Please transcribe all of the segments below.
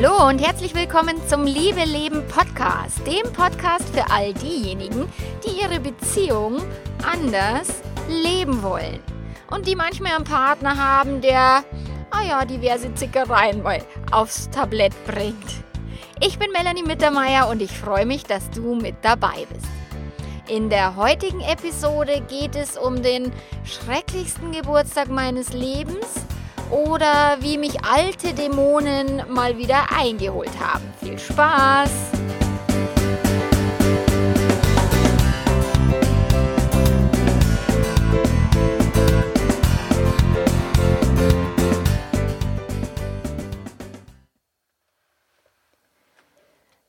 Hallo und herzlich willkommen zum Liebe Leben Podcast, dem Podcast für all diejenigen, die ihre Beziehung anders leben wollen und die manchmal einen Partner haben, der, ah ja, diverse Zickereien mal aufs Tablett bringt. Ich bin Melanie Mittermeier und ich freue mich, dass du mit dabei bist. In der heutigen Episode geht es um den schrecklichsten Geburtstag meines Lebens oder wie mich alte Dämonen mal wieder eingeholt haben. Viel Spaß!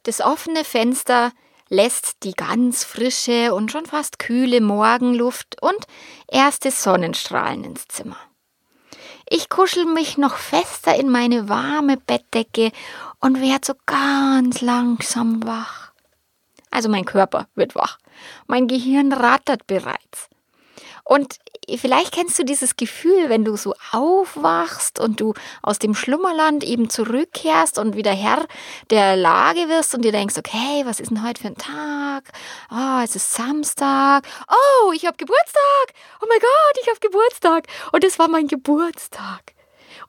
Das offene Fenster lässt die ganz frische und schon fast kühle Morgenluft und erste Sonnenstrahlen ins Zimmer. Ich kuschel mich noch fester in meine warme Bettdecke und werd so ganz langsam wach. Also mein Körper wird wach. Mein Gehirn rattert bereits. Und vielleicht kennst du dieses Gefühl, wenn du so aufwachst und du aus dem Schlummerland eben zurückkehrst und wieder Herr der Lage wirst und dir denkst, okay, was ist denn heute für ein Tag? Oh, es ist Samstag. Oh, ich habe Geburtstag. Oh mein Gott, ich habe Geburtstag. Und es war mein Geburtstag.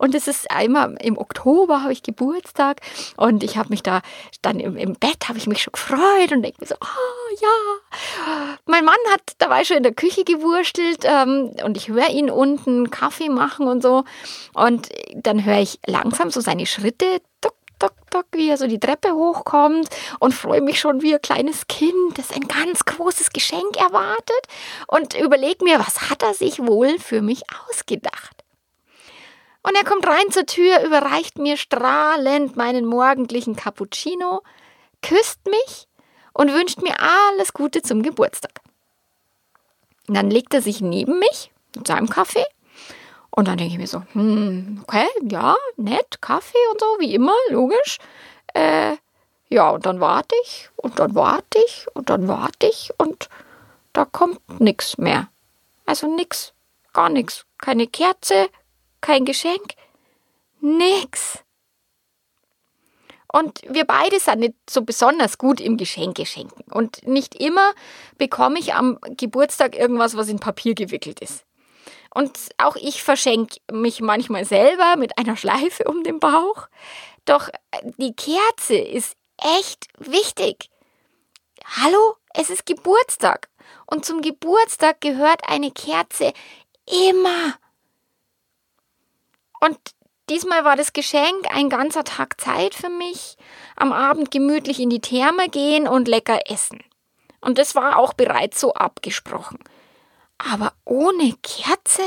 Und es ist einmal im Oktober habe ich Geburtstag und ich habe mich da dann im, im Bett habe ich mich schon gefreut und denke mir so, oh ja. Mein Mann hat dabei schon in der Küche gewurstelt ähm, und ich höre ihn unten Kaffee machen und so. Und dann höre ich langsam so seine Schritte tuck, tuck, wie er so die Treppe hochkommt und freue mich schon wie ein kleines Kind, das ein ganz großes Geschenk erwartet und überlege mir, was hat er sich wohl für mich ausgedacht. Und er kommt rein zur Tür, überreicht mir strahlend meinen morgendlichen Cappuccino, küsst mich und wünscht mir alles Gute zum Geburtstag. Und dann legt er sich neben mich mit seinem Kaffee und dann denke ich mir so, hm, okay, ja, nett, Kaffee und so, wie immer, logisch. Äh, ja, und dann warte ich und dann warte ich und dann warte ich und da kommt nichts mehr. Also nichts, gar nichts. Keine Kerze, kein Geschenk, nix. Und wir beide sind nicht so besonders gut im Geschenke schenken. Und nicht immer bekomme ich am Geburtstag irgendwas, was in Papier gewickelt ist. Und auch ich verschenke mich manchmal selber mit einer Schleife um den Bauch. Doch die Kerze ist echt wichtig. Hallo, es ist Geburtstag. Und zum Geburtstag gehört eine Kerze immer. Und diesmal war das Geschenk ein ganzer Tag Zeit für mich, am Abend gemütlich in die Therme gehen und lecker essen. Und das war auch bereits so abgesprochen. Aber ohne Kerze?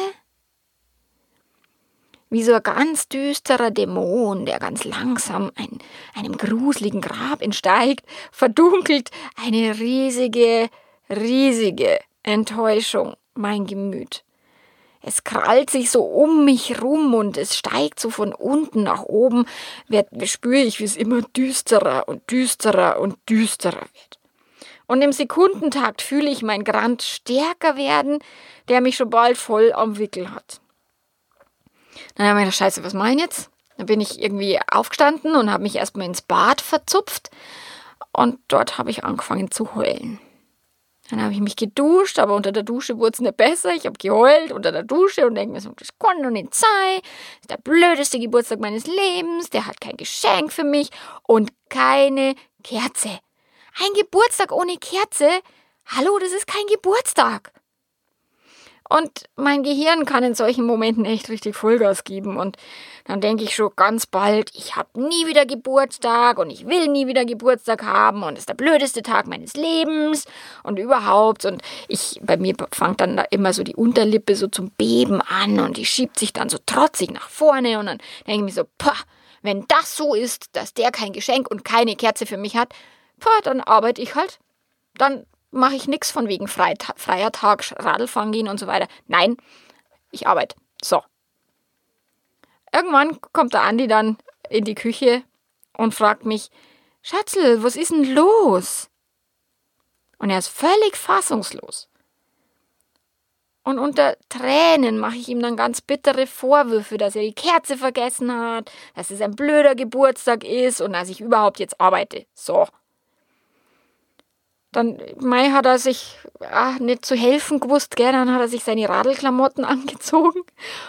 Wie so ein ganz düsterer Dämon, der ganz langsam ein, einem gruseligen Grab entsteigt, verdunkelt eine riesige, riesige Enttäuschung mein Gemüt. Es krallt sich so um mich rum und es steigt so von unten nach oben, spüre ich, wie es immer düsterer und düsterer und düsterer wird. Und im Sekundentakt fühle ich mein Grand stärker werden, der mich schon bald voll am Wickel hat. Dann habe ich gedacht, scheiße, was ich jetzt? Dann bin ich irgendwie aufgestanden und habe mich erstmal ins Bad verzupft und dort habe ich angefangen zu heulen. Dann habe ich mich geduscht, aber unter der Dusche wurde es nicht besser. Ich habe geheult unter der Dusche und denke mir so, das kann doch nicht sein. Das ist der blödeste Geburtstag meines Lebens. Der hat kein Geschenk für mich und keine Kerze. Ein Geburtstag ohne Kerze? Hallo, das ist kein Geburtstag. Und mein Gehirn kann in solchen Momenten echt richtig Vollgas geben. Und dann denke ich schon ganz bald, ich habe nie wieder Geburtstag und ich will nie wieder Geburtstag haben und es ist der blödeste Tag meines Lebens und überhaupt. Und ich, bei mir fängt dann da immer so die Unterlippe so zum Beben an und die schiebt sich dann so trotzig nach vorne und dann denke ich mir so, pah, wenn das so ist, dass der kein Geschenk und keine Kerze für mich hat, pah, dann arbeite ich halt. Dann mache ich nichts von wegen Freita freier Tag, Radlfahren gehen und so weiter. Nein, ich arbeite. So. Irgendwann kommt der Andi dann in die Küche und fragt mich, Schatzel, was ist denn los? Und er ist völlig fassungslos. Und unter Tränen mache ich ihm dann ganz bittere Vorwürfe, dass er die Kerze vergessen hat, dass es ein blöder Geburtstag ist und dass ich überhaupt jetzt arbeite. So. Dann, Mai hat er sich ach, nicht zu helfen gewusst, gell? Dann hat er sich seine Radlklamotten angezogen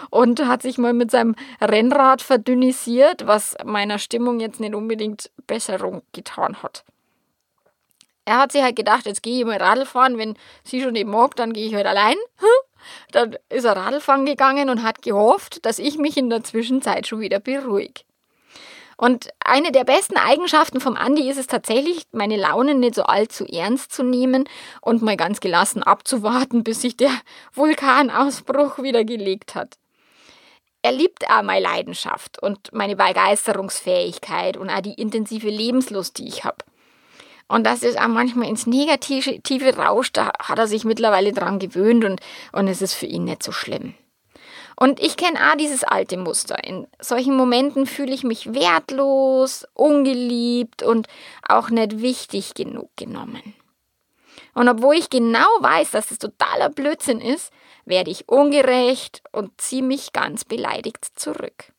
und hat sich mal mit seinem Rennrad verdünnisiert, was meiner Stimmung jetzt nicht unbedingt Besserung getan hat. Er hat sich halt gedacht, jetzt gehe ich mal Radl fahren, wenn sie schon nicht mag, dann gehe ich halt allein. Dann ist er Radlfahren gegangen und hat gehofft, dass ich mich in der Zwischenzeit schon wieder beruhige. Und eine der besten Eigenschaften vom Andi ist es tatsächlich, meine Laune nicht so allzu ernst zu nehmen und mal ganz gelassen abzuwarten, bis sich der Vulkanausbruch wieder gelegt hat. Er liebt auch meine Leidenschaft und meine Begeisterungsfähigkeit und auch die intensive Lebenslust, die ich habe. Und das ist auch manchmal ins Negative rauscht, da hat er sich mittlerweile dran gewöhnt und, und es ist für ihn nicht so schlimm. Und ich kenne auch dieses alte Muster. In solchen Momenten fühle ich mich wertlos, ungeliebt und auch nicht wichtig genug genommen. Und obwohl ich genau weiß, dass es totaler Blödsinn ist, werde ich ungerecht und ziehe mich ganz beleidigt zurück.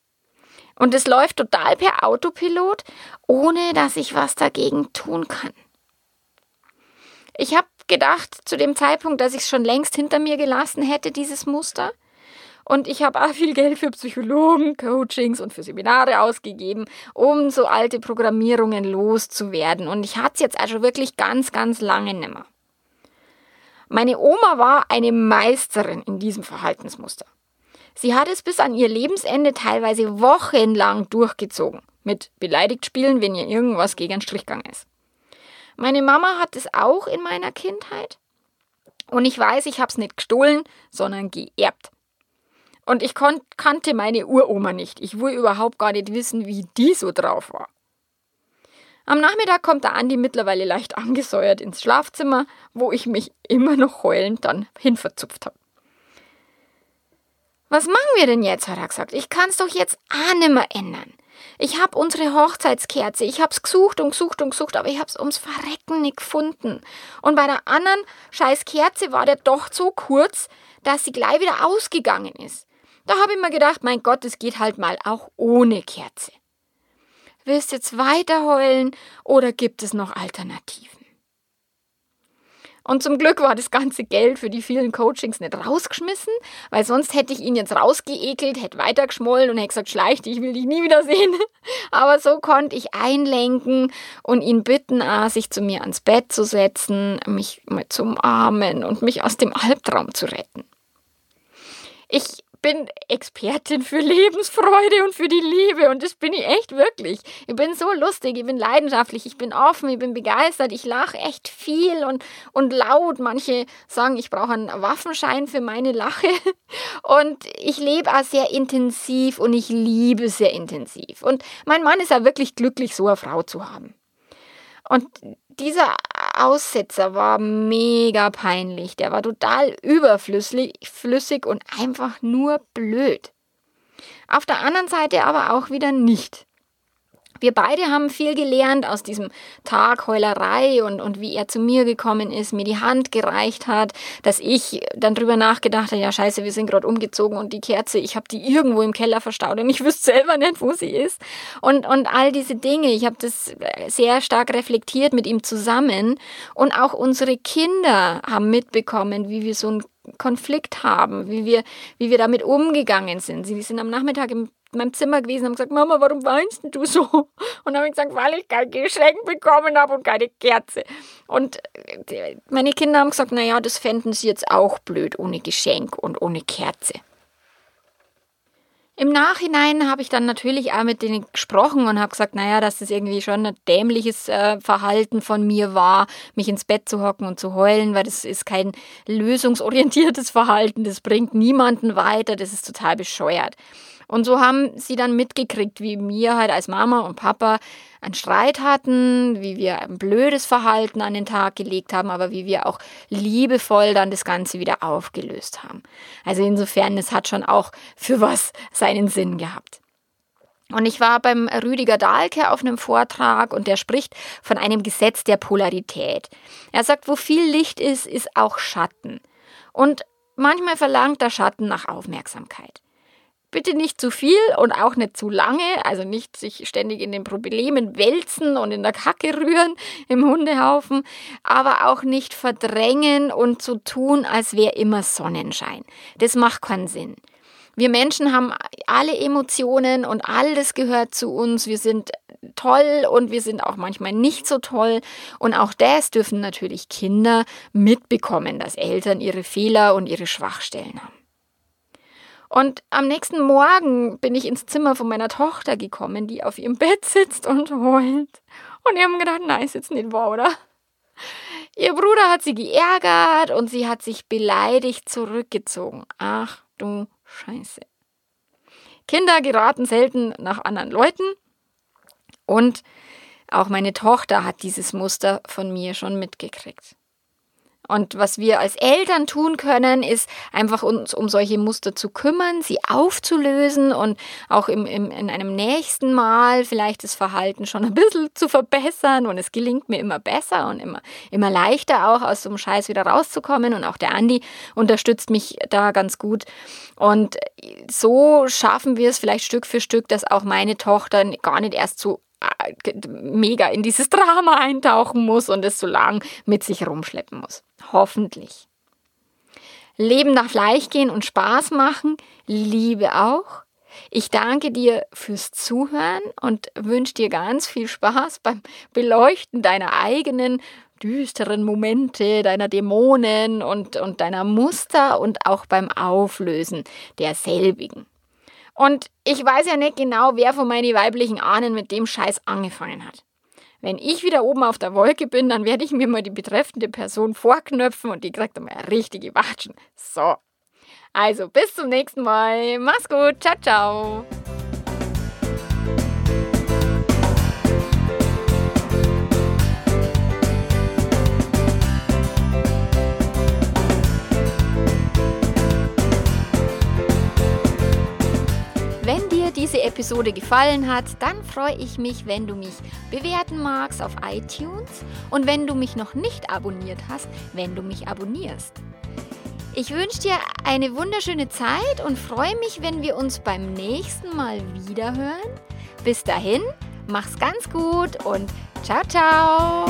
Und es läuft total per Autopilot, ohne dass ich was dagegen tun kann. Ich habe gedacht zu dem Zeitpunkt, dass ich es schon längst hinter mir gelassen hätte, dieses Muster. Und ich habe auch viel Geld für Psychologen, Coachings und für Seminare ausgegeben, um so alte Programmierungen loszuwerden. Und ich hatte es jetzt also wirklich ganz, ganz lange nimmer. Meine Oma war eine Meisterin in diesem Verhaltensmuster. Sie hat es bis an ihr Lebensende teilweise wochenlang durchgezogen. Mit beleidigt spielen, wenn ihr irgendwas gegen den Strich gegangen ist. Meine Mama hat es auch in meiner Kindheit. Und ich weiß, ich habe es nicht gestohlen, sondern geerbt. Und ich kannte meine Uroma nicht. Ich wollte überhaupt gar nicht wissen, wie die so drauf war. Am Nachmittag kommt der Andi mittlerweile leicht angesäuert ins Schlafzimmer, wo ich mich immer noch heulend dann hinverzupft habe. Was machen wir denn jetzt? hat er gesagt. Ich kann's doch jetzt auch nimmer ändern. Ich hab unsere Hochzeitskerze, ich hab's gesucht und gesucht und gesucht, aber ich hab's ums Verrecken nicht gefunden. Und bei der anderen scheiß Kerze war der doch so kurz, dass sie gleich wieder ausgegangen ist. Da habe ich mir gedacht, mein Gott, es geht halt mal auch ohne Kerze. Willst jetzt weiter heulen oder gibt es noch Alternativen? Und zum Glück war das ganze Geld für die vielen Coachings nicht rausgeschmissen, weil sonst hätte ich ihn jetzt rausgeekelt, hätte weitergeschmollen und hätte gesagt, schleich dich, ich will dich nie wieder sehen. Aber so konnte ich einlenken und ihn bitten, sich zu mir ans Bett zu setzen, mich mal zu umarmen und mich aus dem Albtraum zu retten. Ich bin Expertin für Lebensfreude und für die Liebe und das bin ich echt wirklich. Ich bin so lustig, ich bin leidenschaftlich, ich bin offen, ich bin begeistert, ich lache echt viel und, und laut. Manche sagen, ich brauche einen Waffenschein für meine Lache und ich lebe auch sehr intensiv und ich liebe sehr intensiv. Und mein Mann ist ja wirklich glücklich, so eine Frau zu haben. Und dieser Aussetzer war mega peinlich. Der war total überflüssig flüssig und einfach nur blöd. Auf der anderen Seite aber auch wieder nicht. Wir beide haben viel gelernt aus diesem Tag Heulerei und, und wie er zu mir gekommen ist, mir die Hand gereicht hat, dass ich dann drüber nachgedacht habe, ja scheiße, wir sind gerade umgezogen und die Kerze, ich habe die irgendwo im Keller verstaut und ich wüsste selber nicht, wo sie ist. Und, und all diese Dinge, ich habe das sehr stark reflektiert mit ihm zusammen und auch unsere Kinder haben mitbekommen, wie wir so ein Konflikt haben, wie wir, wie wir damit umgegangen sind. Sie sind am Nachmittag im meinem Zimmer gewesen und haben gesagt, Mama, warum weinst du so? Und dann habe ich gesagt, weil ich kein Geschenk bekommen habe und keine Kerze. Und äh, meine Kinder haben gesagt, naja, das fänden sie jetzt auch blöd ohne Geschenk und ohne Kerze. Im Nachhinein habe ich dann natürlich auch mit denen gesprochen und habe gesagt, naja, dass das irgendwie schon ein dämliches äh, Verhalten von mir war, mich ins Bett zu hocken und zu heulen, weil das ist kein lösungsorientiertes Verhalten, das bringt niemanden weiter, das ist total bescheuert. Und so haben sie dann mitgekriegt, wie wir halt als Mama und Papa einen Streit hatten, wie wir ein blödes Verhalten an den Tag gelegt haben, aber wie wir auch liebevoll dann das Ganze wieder aufgelöst haben. Also insofern, es hat schon auch für was seinen Sinn gehabt. Und ich war beim Rüdiger Dahlke auf einem Vortrag und der spricht von einem Gesetz der Polarität. Er sagt, wo viel Licht ist, ist auch Schatten. Und manchmal verlangt der Schatten nach Aufmerksamkeit. Bitte nicht zu viel und auch nicht zu lange, also nicht sich ständig in den Problemen wälzen und in der Kacke rühren im Hundehaufen, aber auch nicht verdrängen und so tun, als wäre immer Sonnenschein. Das macht keinen Sinn. Wir Menschen haben alle Emotionen und alles gehört zu uns. Wir sind toll und wir sind auch manchmal nicht so toll. Und auch das dürfen natürlich Kinder mitbekommen, dass Eltern ihre Fehler und ihre Schwachstellen haben. Und am nächsten Morgen bin ich ins Zimmer von meiner Tochter gekommen, die auf ihrem Bett sitzt und heult. Und ich habe gedacht, nein, ist jetzt nicht wahr, oder? Ihr Bruder hat sie geärgert und sie hat sich beleidigt zurückgezogen. Ach du Scheiße. Kinder geraten selten nach anderen Leuten und auch meine Tochter hat dieses Muster von mir schon mitgekriegt. Und was wir als Eltern tun können, ist einfach uns um solche Muster zu kümmern, sie aufzulösen und auch im, im, in einem nächsten Mal vielleicht das Verhalten schon ein bisschen zu verbessern. Und es gelingt mir immer besser und immer, immer leichter auch aus so einem Scheiß wieder rauszukommen. Und auch der Andi unterstützt mich da ganz gut. Und so schaffen wir es vielleicht Stück für Stück, dass auch meine Tochter gar nicht erst so mega in dieses Drama eintauchen muss und es so lang mit sich rumschleppen muss. Hoffentlich. Leben darf leicht gehen und Spaß machen, Liebe auch. Ich danke dir fürs Zuhören und wünsche dir ganz viel Spaß beim Beleuchten deiner eigenen düsteren Momente, deiner Dämonen und, und deiner Muster und auch beim Auflösen derselbigen. Und ich weiß ja nicht genau, wer von meinen weiblichen Ahnen mit dem Scheiß angefangen hat. Wenn ich wieder oben auf der Wolke bin, dann werde ich mir mal die betreffende Person vorknöpfen und die kriegt dann mal richtige Watschen. So. Also, bis zum nächsten Mal. Mach's gut. Ciao, ciao. Episode gefallen hat, dann freue ich mich, wenn du mich bewerten magst auf iTunes und wenn du mich noch nicht abonniert hast, wenn du mich abonnierst. Ich wünsche dir eine wunderschöne Zeit und freue mich, wenn wir uns beim nächsten Mal wiederhören. Bis dahin, mach's ganz gut und ciao, ciao!